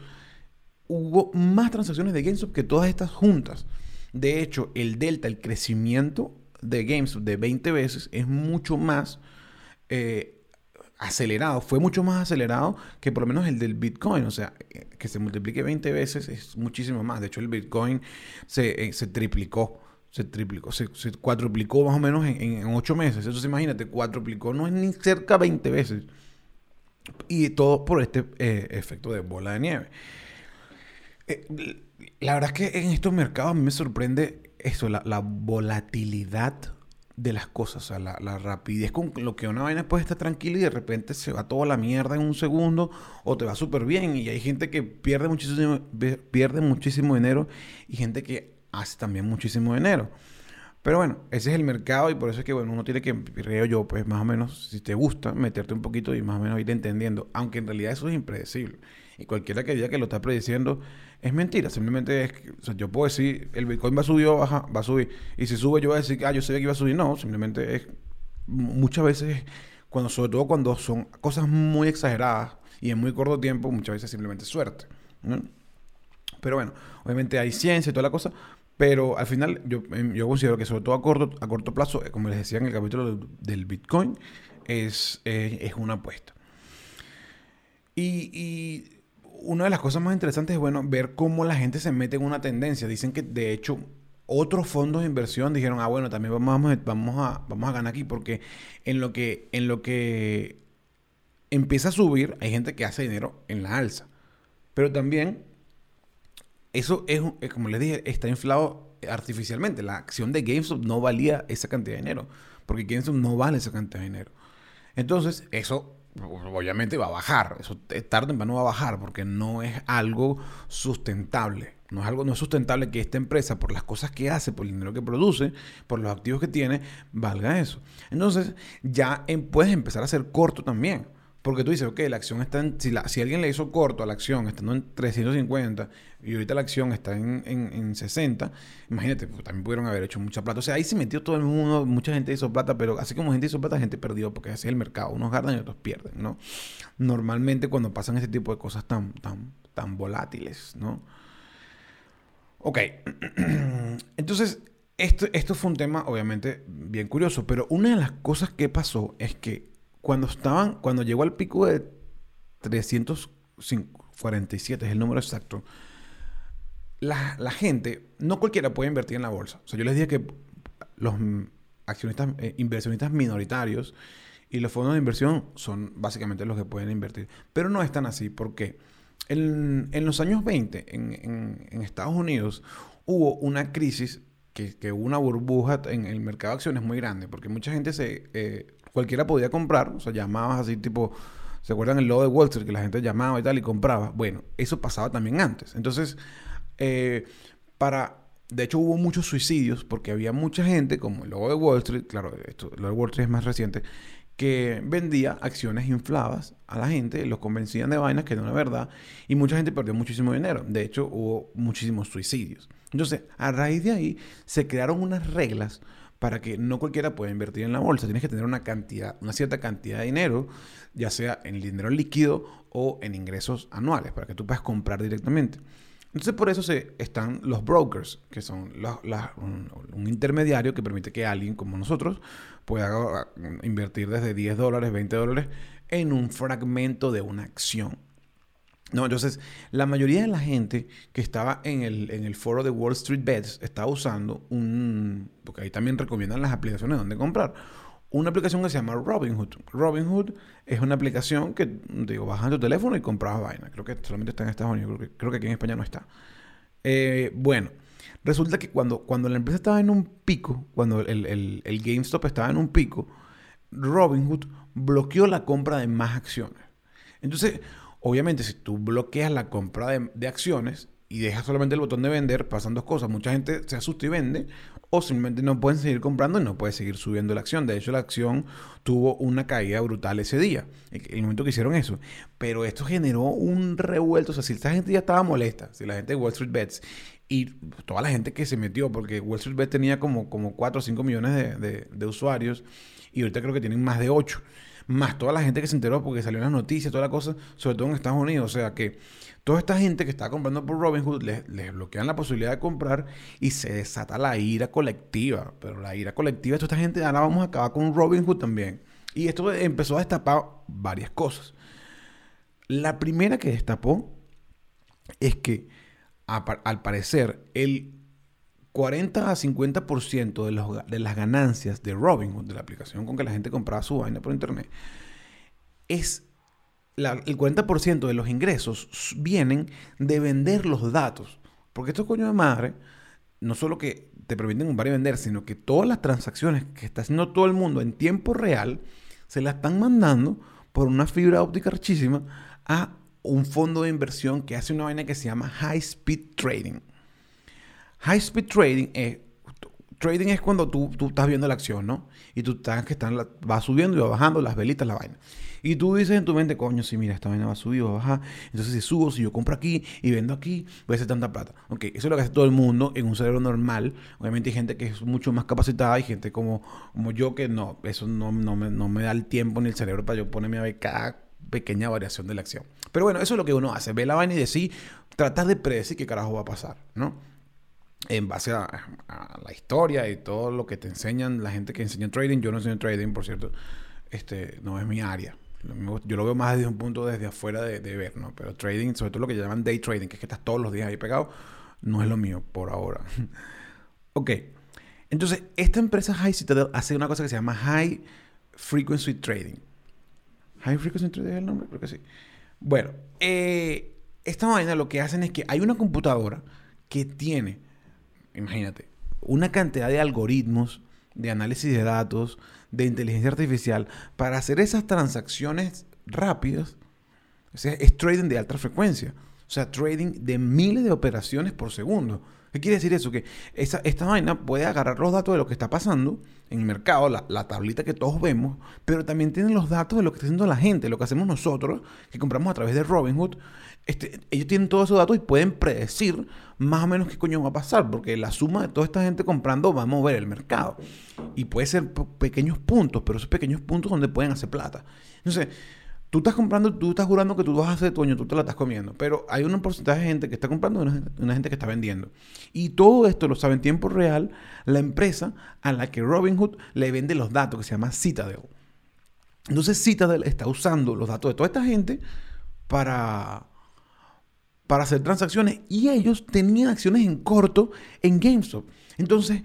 hubo más transacciones de GameStop que todas estas juntas. De hecho, el delta, el crecimiento de GameStop de 20 veces es mucho más eh, acelerado, fue mucho más acelerado que por lo menos el del Bitcoin. O sea, eh, que se multiplique 20 veces es muchísimo más. De hecho, el Bitcoin se, eh, se triplicó se triplicó, se, cuadruplicó más o menos en, ocho meses. Entonces imagínate, cuadruplicó no es ni cerca 20 veces. Y todo por este eh, efecto de bola de nieve. Eh, la verdad es que en estos mercados a mí me sorprende eso, la, volatilidad de las cosas, o sea, la, rapidez con lo que una vaina puede estar tranquila y de repente se va toda la mierda en un segundo o te va súper bien y hay gente que pierde muchísimo, pierde muchísimo dinero y gente que hace también muchísimo dinero. Pero bueno, ese es el mercado y por eso es que, bueno, uno tiene que, creo yo, pues más o menos, si te gusta, meterte un poquito y más o menos ir entendiendo. Aunque en realidad eso es impredecible. Y cualquiera que diga que lo está prediciendo es mentira. Simplemente es que, yo puedo decir, el Bitcoin va a subir o baja, va a subir. Y si sube, yo voy a decir, ah, yo sabía que iba a subir. No, simplemente es, muchas veces, cuando, sobre todo cuando son cosas muy exageradas y en muy corto tiempo, muchas veces simplemente suerte. Pero bueno, obviamente hay ciencia y toda la cosa, pero al final yo, em, yo considero que sobre todo a corto, a corto plazo, eh, como les decía en el capítulo del, Bitcoin, es, es una apuesta. Y, y, una de las cosas más interesantes es, bueno, ver cómo la gente se mete en una tendencia. Dicen que, de hecho, otros fondos de inversión dijeron, ah, bueno, también vamos, vamos, a, vamos a ganar aquí, porque en lo, que, en lo que empieza a subir, hay gente que hace dinero en la alza. Pero también eso es, como les dije, está inflado artificialmente. La acción de GameStop no valía esa cantidad de dinero, porque GameStop no vale esa cantidad de dinero. Entonces, eso obviamente va a bajar. Eso tarde o temprano va a bajar, porque no es algo sustentable. No es algo no es sustentable que esta empresa, por las cosas que hace, por el dinero que produce, por los activos que tiene, valga eso. Entonces, ya em, puedes empezar a ser corto también. Porque tú dices, ok, la acción está en. Si, si alguien le hizo corto a la acción estando en 350 y ahorita la acción está en, en, 60, imagínate, pues, también pudieron haber hecho mucha plata. O sea, ahí se metió todo el mundo, mucha gente hizo plata, pero así como gente hizo plata, gente perdió, porque así es el mercado. Unos ganan y otros pierden, ¿no? Normalmente cuando pasan ese tipo de cosas tan, tan, tan volátiles, ¿no? Ok. [clears throat] Entonces, esto, esto fue un tema, obviamente, bien curioso, pero una de las cosas que pasó es que cuando estaban, cuando llegó al pico de 347, es el número exacto, la, gente, no cualquiera puede invertir en la bolsa. O sea, yo les dije que los accionistas, eh, inversionistas minoritarios y los fondos de inversión son básicamente los que pueden invertir. Pero no es tan así, porque en, en los años 20, en, en, Estados Unidos, hubo una crisis, que, que, una burbuja en el mercado de acciones muy grande, porque mucha gente se eh, cualquiera podía comprar, o sea, llamabas así tipo, ¿se acuerdan el logo de Wall Street que la gente llamaba y tal y compraba? Bueno, eso pasaba también antes. Entonces, eh, para, de hecho hubo muchos suicidios porque había mucha gente, como el logo de Wall Street, claro, esto, lo de Wall Street es más reciente, que vendía acciones infladas a la gente, los convencían de vainas que no era verdad y mucha gente perdió muchísimo dinero. De hecho, hubo muchísimos suicidios. Entonces, a raíz de ahí se crearon unas reglas para que no cualquiera pueda invertir en la bolsa. Tienes que tener una cantidad, una cierta cantidad de dinero, ya sea en dinero líquido o en ingresos anuales, para que tú puedas comprar directamente. Entonces por eso están los brokers, que son un, intermediario que permite que alguien como nosotros pueda invertir desde 10 dólares, 20 dólares en un fragmento de una acción. No, entonces, la mayoría de la gente que estaba en el, en el foro de Wall Street Bets estaba usando un... Porque ahí también recomiendan las aplicaciones donde comprar. Una aplicación que se llama Robinhood. Robinhood es una aplicación que, digo, bajas tu teléfono y compras vaina. Creo que solamente está en Estados Unidos. Creo que, aquí en España no está. Eh, bueno, resulta que cuando, cuando la empresa estaba en un pico, cuando el, el, el GameStop estaba en un pico, Robinhood bloqueó la compra de más acciones. Entonces, Obviamente, si tú bloqueas la compra de, acciones y dejas solamente el botón de vender, pasan dos cosas. Mucha gente se asusta y vende, o simplemente no pueden seguir comprando y no puede seguir subiendo la acción. De hecho, la acción tuvo una caída brutal ese día, el momento que hicieron eso. Pero esto generó un revuelto. O sea, si esta gente ya estaba molesta, si la gente de Wall Street Bets y toda la gente que se metió, porque Wall Street Bets tenía como, como 4 o 5 millones de, de usuarios y ahorita creo que tienen más de 8 más toda la gente que se enteró porque salió en las noticias, toda la cosa, sobre todo en Estados Unidos. O sea que toda esta gente que está comprando por Robinhood les, les bloquean la posibilidad de comprar y se desata la ira colectiva. Pero la ira colectiva, toda esta gente, ahora vamos a acabar con Robinhood también. Y esto empezó a destapar varias cosas. La primera que destapó es que, al parecer, el 40 a 50% de, los, de las ganancias de Robinhood, de la aplicación con que la gente compraba su vaina por internet, es el 40% de los ingresos vienen de vender los datos. Porque estos coños de madre, no solo que te permiten comprar y vender, sino que todas las transacciones que está haciendo todo el mundo en tiempo real, se las están mandando por una fibra óptica richísima a un fondo de inversión que hace una vaina que se llama High Speed Trading. High speed trading es trading es cuando tú, tú, estás viendo la acción, ¿no? Y tú estás que están, va subiendo y va bajando las velitas, la vaina. Y tú dices en tu mente, coño, si mira, esta vaina va a subir, va a bajar. Entonces, si subo, si yo compro aquí y vendo aquí, voy a hacer tanta plata. Ok, eso es lo que hace todo el mundo en un cerebro normal. Obviamente hay gente que es mucho más capacitada y gente como, como yo que no, eso no, no, me, no me da el tiempo ni el cerebro para yo ponerme a ver cada pequeña variación de la acción. Pero bueno, eso es lo que uno hace. Ve la vaina y decir, tratar de predecir qué carajo va a pasar, ¿no? En base a, la historia y todo lo que te enseñan la gente que enseña trading. Yo no enseño trading, por cierto, este no es mi área. Yo lo veo más desde un punto desde afuera de, ver, ¿no? Pero trading, sobre todo lo que llaman day trading, que es que estás todos los días ahí pegado, no es lo mío por ahora. [laughs] ok. Entonces, esta empresa High Citadel hace una cosa que se llama High Frequency Trading. High Frequency Trading es el nombre, creo que sí. Bueno, eh, esta vaina lo que hacen es que hay una computadora que tiene imagínate, una cantidad de algoritmos, de análisis de datos, de inteligencia artificial, para hacer esas transacciones rápidas. O sea, es trading de alta frecuencia. O sea, trading de miles de operaciones por segundo. ¿Qué quiere decir eso? Que esa, esta vaina puede agarrar los datos de lo que está pasando en el mercado, la, la, tablita que todos vemos, pero también tienen los datos de lo que está haciendo la gente, lo que hacemos nosotros, que compramos a través de Robinhood. Este, ellos tienen todos esos datos y pueden predecir más o menos qué coño va a pasar, porque la suma de toda esta gente comprando va a mover el mercado. Y puede ser pequeños puntos, pero esos pequeños puntos donde pueden hacer plata. Entonces, tú estás comprando, tú estás jurando que tú vas a hacer tu tú te la estás comiendo, pero hay un porcentaje de gente que está comprando y una, gente que está vendiendo. Y todo esto lo sabe en tiempo real la empresa a la que Robinhood le vende los datos, que se llama Citadel. Entonces Citadel está usando los datos de toda esta gente para para hacer transacciones y ellos tenían acciones en corto en GameStop. Entonces,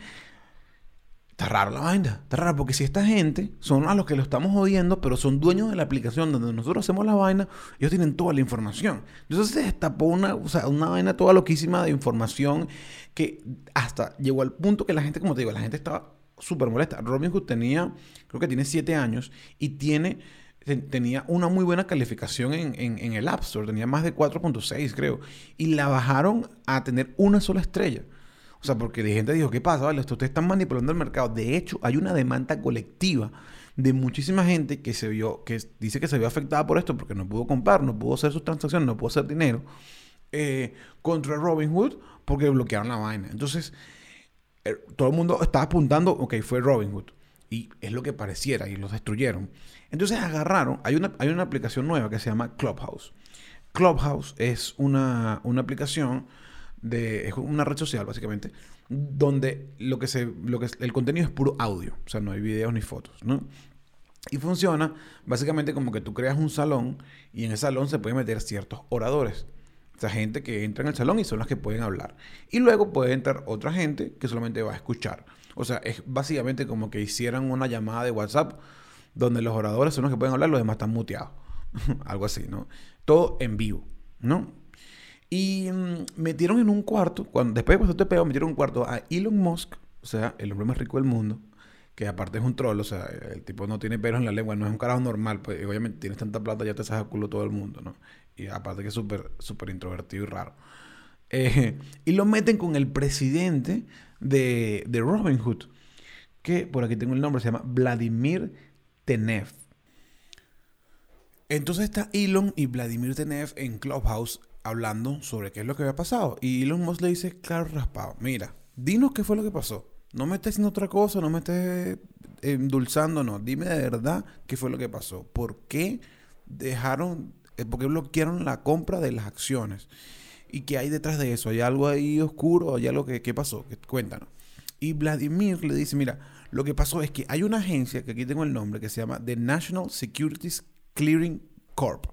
está raro la vaina, está raro porque si esta gente son a los que lo estamos jodiendo, pero son dueños de la aplicación donde nosotros hacemos la vaina, ellos tienen toda la información. Entonces se destapó una, una vaina toda loquísima de información que hasta llegó al punto que la gente, como te digo, la gente estaba súper molesta. Robinhood tenía, creo que tiene 7 años y tiene tenía una muy buena calificación en, el App Store, tenía más de 4.6 creo, y la bajaron a tener una sola estrella. O sea, porque de gente dijo, ¿qué pasa? Vale, ustedes están manipulando el mercado. De hecho, hay una demanda colectiva de muchísima gente que se vio, que dice que se vio afectada por esto porque no pudo comprar, no pudo hacer sus transacciones, no pudo hacer dinero eh, contra Robinhood porque bloquearon la vaina. Entonces, eh, todo el mundo estaba apuntando, ok, fue Robinhood. Y es lo que pareciera, y los destruyeron. Entonces agarraron, hay una, hay una aplicación nueva que se llama Clubhouse. Clubhouse es una, una aplicación de, es una red social básicamente, donde lo que se, lo que el contenido es puro audio, o sea, no hay videos ni fotos, ¿no? Y funciona básicamente como que tú creas un salón y en ese salón se pueden meter ciertos oradores. O sea, gente que entra en el salón y son las que pueden hablar. Y luego puede entrar otra gente que solamente va a escuchar. O sea, es básicamente como que hicieran una llamada de WhatsApp donde los oradores son los que pueden hablar, los demás están muteados. [laughs] Algo así, ¿no? Todo en vivo, ¿no? Y mm, metieron en un cuarto, cuando, después de pasar este pedo, metieron en un cuarto a Elon Musk, o sea, el hombre más rico del mundo, que aparte es un troll, o sea, el tipo no tiene pelos en la lengua, no es un carajo normal, pues obviamente tienes tanta plata, ya te saca culo todo el mundo, ¿no? Y aparte que es súper, súper introvertido y raro. Eh, y lo meten con el presidente de, de Robinhood, que por aquí tengo el nombre, se llama Vladimir Tenev. Entonces está Elon y Vladimir Tenev en Clubhouse hablando sobre qué es lo que había pasado. Y Elon Musk le dice, claro, raspado, mira, dinos qué fue lo que pasó. No me estés haciendo otra cosa, no me estés endulzando, no. Dime de verdad qué fue lo que pasó. ¿Por qué dejaron, eh, por qué bloquearon la compra de las acciones? ¿Y qué hay detrás de eso? ¿Hay algo ahí oscuro? ¿Hay algo que qué pasó? Cuéntanos. Y Vladimir le dice, mira, lo que pasó es que hay una agencia, que aquí tengo el nombre, que se llama The National Securities Clearing Corp,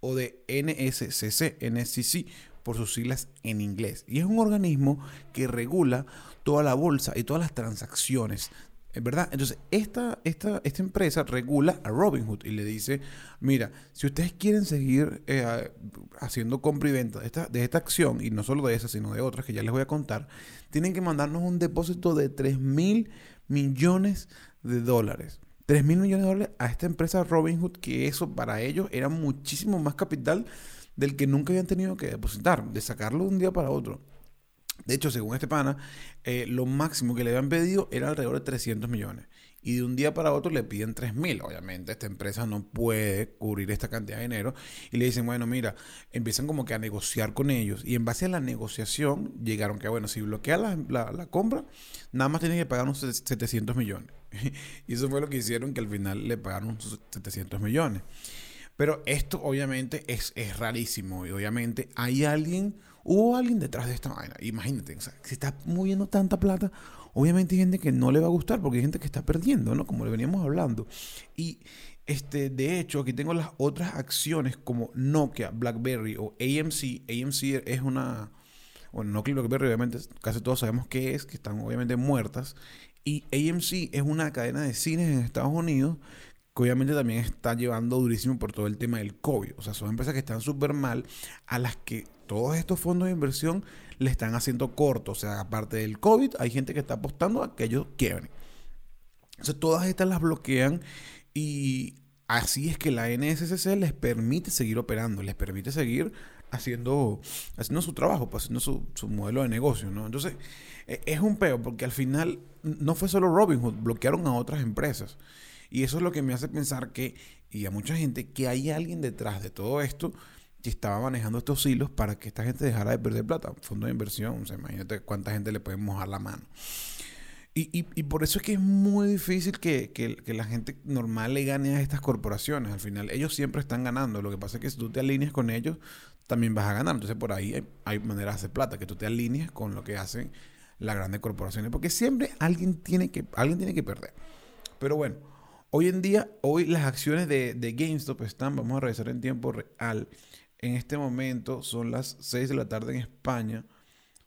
o de NSCC, NSCC, por sus siglas en inglés. Y es un organismo que regula toda la bolsa y todas las transacciones ¿verdad? Entonces, esta, esta, esta empresa regula a Robinhood y le dice, mira, si ustedes quieren seguir eh, haciendo compra y venta de esta, de esta acción, y no solo de esa, sino de otras que ya les voy a contar, tienen que mandarnos un depósito de 3 mil millones de dólares. 3 mil millones de dólares a esta empresa Robinhood, que eso para ellos era muchísimo más capital del que nunca habían tenido que depositar, de sacarlo de un día para otro. De hecho, según este pana, eh, lo máximo que le habían pedido era alrededor de 300 millones. Y de un día para otro le piden 3 mil. Obviamente, esta empresa no puede cubrir esta cantidad de dinero. Y le dicen, bueno, mira, empiezan como que a negociar con ellos. Y en base a la negociación, llegaron que, bueno, si bloquea la, la, compra, nada más tienen que pagar unos 700 millones. [laughs] y eso fue lo que hicieron, que al final le pagaron 700 millones. Pero esto, obviamente, es, es rarísimo. Y obviamente, hay alguien Hubo alguien detrás de esta vaina. Imagínate, o si está moviendo tanta plata, obviamente hay gente que no le va a gustar porque hay gente que está perdiendo, ¿no? Como le veníamos hablando. Y este, de hecho, aquí tengo las otras acciones como Nokia, BlackBerry o AMC. AMC es una. Bueno, Nokia y BlackBerry, obviamente, casi todos sabemos qué es, que están obviamente muertas. Y AMC es una cadena de cines en Estados Unidos que obviamente también está llevando durísimo por todo el tema del COVID. O sea, son empresas que están súper mal, a las que todos estos fondos de inversión le están haciendo corto. O sea, aparte del COVID, hay gente que está apostando a que ellos quiebren. Entonces, todas estas las bloquean y así es que la NSCC les permite seguir operando, les permite seguir haciendo, haciendo su trabajo, pues, haciendo su, su modelo de negocio, ¿no? Entonces, e, es un peo porque al final no fue solo Robinhood, bloquearon a otras empresas. Y eso es lo que me hace pensar que, y a mucha gente, que hay alguien detrás de todo esto que estaba manejando estos hilos para que esta gente dejara de perder plata. Fondo de inversión, imagínate cuánta gente le puede mojar la mano. Y, y, por eso es que es muy difícil que, que, la gente normal le gane a estas corporaciones. Al final, ellos siempre están ganando. Lo que pasa es que si tú te alineas con ellos, también vas a ganar. Entonces, por ahí hay, hay maneras de hacer plata, que tú te alinees con lo que hacen las grandes corporaciones. Porque siempre alguien tiene que, alguien tiene que perder. Pero bueno, hoy en día, hoy las acciones de, de GameStop están, vamos a revisar en tiempo real en este momento son las 6 de la tarde en España.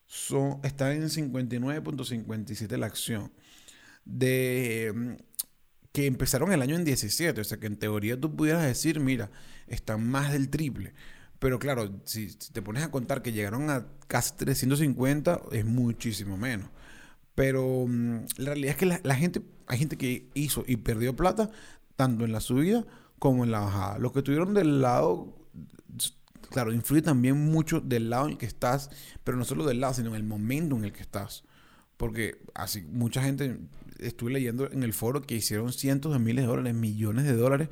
Son, está en 59.57 la acción. De mm, que empezaron el año en 17. O sea que en teoría tú pudieras decir, mira, están más del triple. Pero claro, si, te pones a contar que llegaron a casi 350, es muchísimo menos. Pero mm, la realidad es que la, gente, hay gente que hizo y perdió plata tanto en la subida como en la bajada. Los que estuvieron del lado claro, influye también mucho del lado en el que estás, pero no solo del lado, sino en el momento en el que estás. Porque así mucha gente estuve leyendo en el foro que hicieron cientos de miles de dólares, millones de dólares.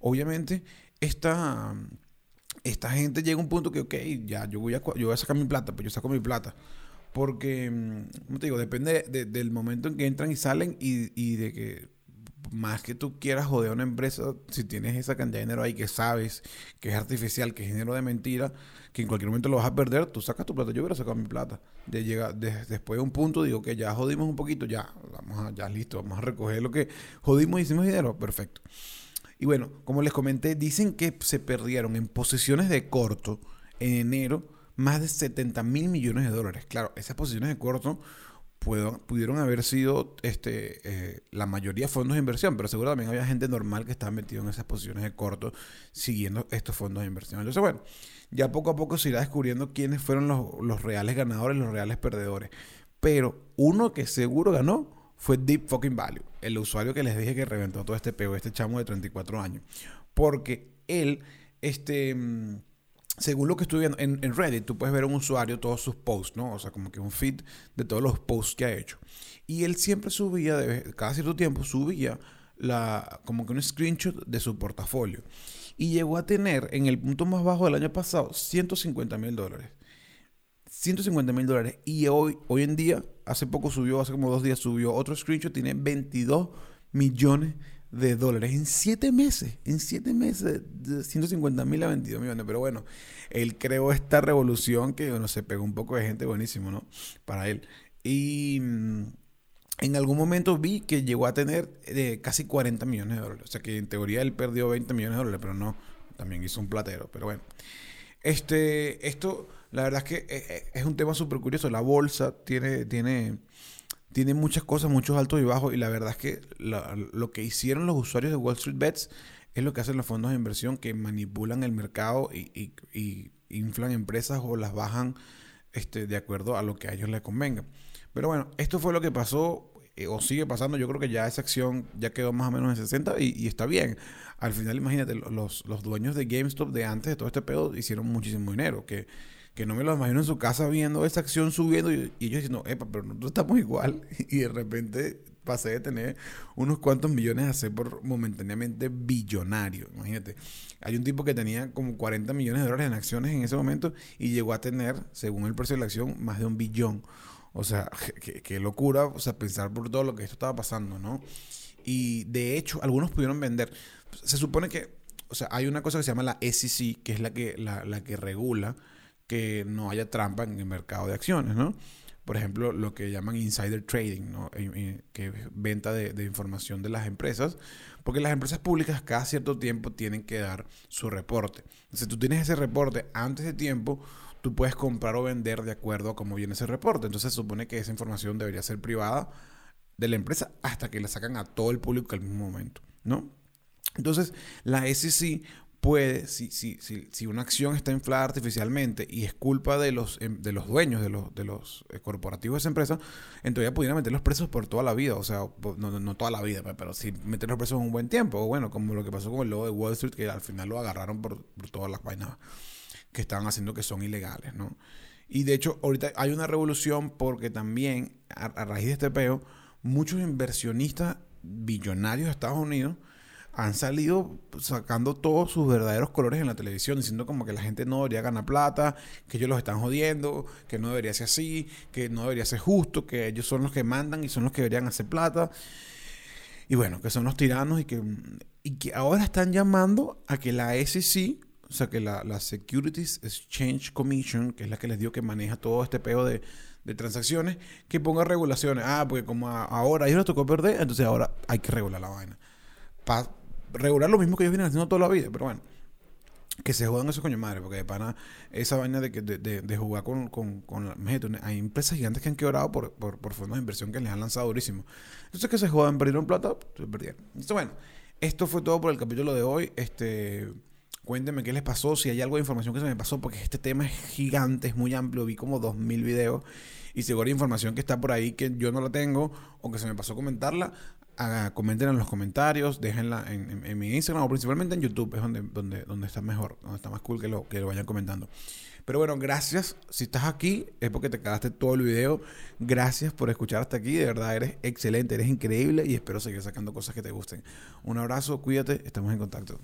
Obviamente, esta, esta gente llega a un punto que, ok, ya, yo voy a, yo voy a sacar mi plata, pues yo saco mi plata. Porque, mm, como te digo, depende del momento en que entran y salen y, y de que más que tú quieras joder a una empresa, si tienes esa cantidad de dinero ahí que sabes que es artificial, que es dinero de mentira, que en cualquier momento lo vas a perder, tú sacas tu plata. Yo hubiera sacado mi plata. De llegar, después de un punto, digo que ya jodimos un poquito, ya, vamos a, ya listo, vamos a recoger lo que jodimos y hicimos dinero. Perfecto. Y bueno, como les comenté, dicen que se perdieron en posiciones de corto en enero más de 70 mil millones de dólares. Claro, esas posiciones de corto pudieron haber sido este, eh, la mayoría fondos de inversión, pero seguro también había gente normal que estaba metido en esas posiciones de corto siguiendo estos fondos de inversión. Entonces, bueno, ya poco a poco se irá descubriendo quiénes fueron los, los reales ganadores, los reales perdedores. Pero uno que seguro ganó fue Deep Fucking Value, el usuario que les dije que reventó todo este pego, este chamo de 34 años. Porque él, este mm, según lo que estoy viendo en, Reddit, tú puedes ver a un usuario todos sus posts, ¿no? O sea, como que un feed de todos los posts que ha hecho. Y él siempre subía, de, cada cierto tiempo, subía la, como que un screenshot de su portafolio. Y llegó a tener en el punto más bajo del año pasado 150 mil dólares. 150 mil dólares. Y hoy, hoy en día, hace poco subió, hace como dos días subió otro screenshot, tiene 22 millones de dólares en siete meses. En siete meses, de 150 mil a 22 millones. Pero bueno, él creó esta revolución que, bueno, se pegó un poco de gente buenísimo, ¿no? Para él. Y mm, en algún momento vi que llegó a tener eh, casi 40 millones de dólares. O sea que en teoría él perdió 20 millones de dólares, pero no, también hizo un platero. Pero bueno, este, esto, la verdad es que eh, eh, es un tema súper curioso. La bolsa tiene, tiene tiene muchas cosas, muchos altos y bajos. Y la verdad es que lo que hicieron los usuarios de Wall Street Bets es lo que hacen los fondos de inversión que manipulan el mercado y, inflan empresas o las bajan este, de acuerdo a lo que a ellos les convenga. Pero bueno, esto fue lo que pasó eh, o sigue pasando. Yo creo que ya esa acción ya quedó más o menos en 60 y, está bien. Al final, imagínate, los, los dueños de GameStop de antes de todo este pedo hicieron muchísimo dinero. Que que no me lo imagino en su casa viendo esa acción subiendo y, ellos diciendo, epa, pero nosotros estamos igual. [laughs] Y de repente pasé de tener unos cuantos millones a ser por momentáneamente billonario. Imagínate, hay un tipo que tenía como 40 millones de dólares en acciones en ese momento y llegó a tener, según el precio de la acción, más de un billón. O sea, [laughs] qué, locura, o sea, pensar por todo lo que esto estaba pasando, ¿no? Y de hecho, algunos pudieron vender. Se supone que, o sea, hay una cosa que se llama la SEC, que es la que, la, la que regula que no haya trampa en el mercado de acciones, ¿no? Por ejemplo, lo que llaman insider trading, ¿no? que es venta de, información de las empresas, porque las empresas públicas cada cierto tiempo tienen que dar su reporte. Si tú tienes ese reporte antes de tiempo, tú puedes comprar o vender de acuerdo a cómo viene ese reporte. Entonces se supone que esa información debería ser privada de la empresa hasta que la sacan a todo el público al mismo momento, ¿no? Entonces, la SEC puede, si, si, si, si, una acción está inflada artificialmente y es culpa de los, em, de los dueños, de los, de los eh, corporativos de esa empresa, entonces ya pudiera meter los presos por toda la vida. O sea, no, no toda la vida, pues, pero sí meter los presos un buen tiempo. O bueno, como lo que pasó con el logo de Wall Street, que al final lo agarraron por, todas las vainas que estaban haciendo que son ilegales, ¿no? Y de hecho, ahorita hay una revolución porque también, a, a raíz de este peo, muchos inversionistas billonarios de Estados Unidos han salido sacando todos sus verdaderos colores en la televisión, diciendo como que la gente no debería ganar plata, que ellos los están jodiendo, que no debería ser así, que no debería ser justo, que ellos son los que mandan y son los que deberían hacer plata. Y bueno, que son los tiranos y que, y que ahora están llamando a que la SEC, o sea, que la, Securities Exchange Commission, que es la que les dio que maneja todo este peo de, de transacciones, que ponga regulaciones. Ah, porque como ahora a ellos les tocó perder, entonces ahora hay que regular la vaina regular lo mismo que ellos vienen haciendo toda la vida, pero bueno. Que se jodan esos coño madre, porque de pana, esa vaina de, de, de, jugar con, con, con hay empresas gigantes que han quebrado por, por, por, fondos de inversión que les han lanzado durísimo. Entonces que se jodan, perdieron plata, pues, perdieron. Bueno, esto fue todo por el capítulo de hoy. Este, Cuéntenme qué les pasó, si hay algo de información que se me pasó, porque este tema es gigante, es muy amplio. Vi como 2000 videos y seguro hay información que está por ahí que yo no la tengo o que se me pasó comentarla. comenten en los comentarios, déjenla en, mi Instagram o principalmente en YouTube, es donde, donde, donde está mejor, donde está más cool que lo, que lo vayan comentando. Pero bueno, gracias. Si estás aquí es porque te quedaste todo el video. Gracias por escuchar hasta aquí. De verdad, eres excelente, eres increíble y espero seguir sacando cosas que te gusten. Un abrazo, cuídate, estamos en contacto.